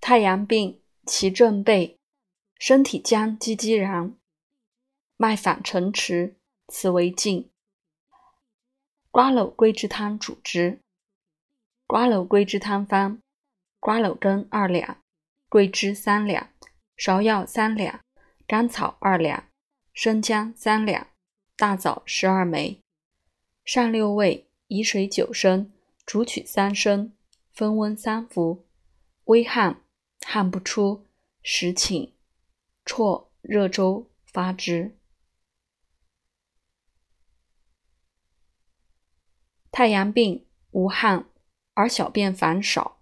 太阳病，其正背，身体僵，积积然，脉反沉迟，此为静。瓜蒌桂枝汤主之。瓜蒌桂枝汤方：瓜蒌根二两，桂枝三两，芍药三两，甘草二两，生姜三两，大枣十二枚。上六味，以水九升，煮取三升，分温三服。微汗，汗不出，时请啜热粥发之。太阳病，无汗。而小便烦少，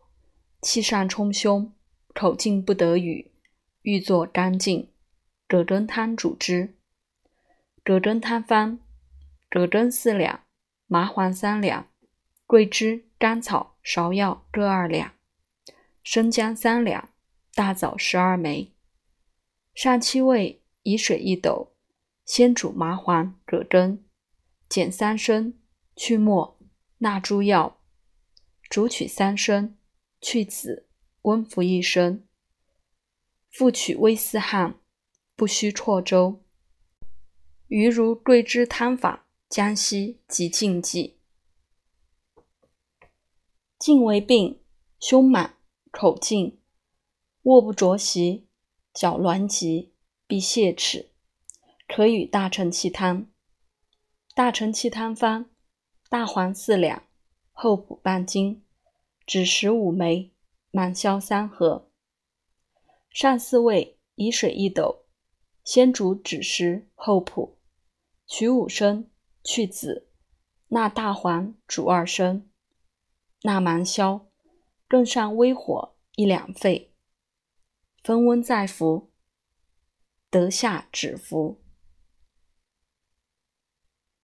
气上冲胸，口静不得语，欲作干净。葛根汤主之。葛根汤方：葛根四两，麻黄三两，桂枝、甘草、芍药各二两，生姜三两，大枣十二枚。上七味，以水一斗，先煮麻黄、葛根，减三升，去末，纳诸药。煮取三升，去子，温服一升。复取微丝汗，不须啜粥。余如桂枝汤法，江西即禁忌。静为病，胸满，口静，卧不着席，脚挛急，必泻齿，可与大承气汤。大承气汤方：大黄四两。厚朴半斤，枳实五枚，芒硝三合。上四味，以水一斗，先煮枳实、厚朴，取五升，去籽，纳大黄煮二升，纳芒硝，更上微火一两沸，分温再服，得下止服。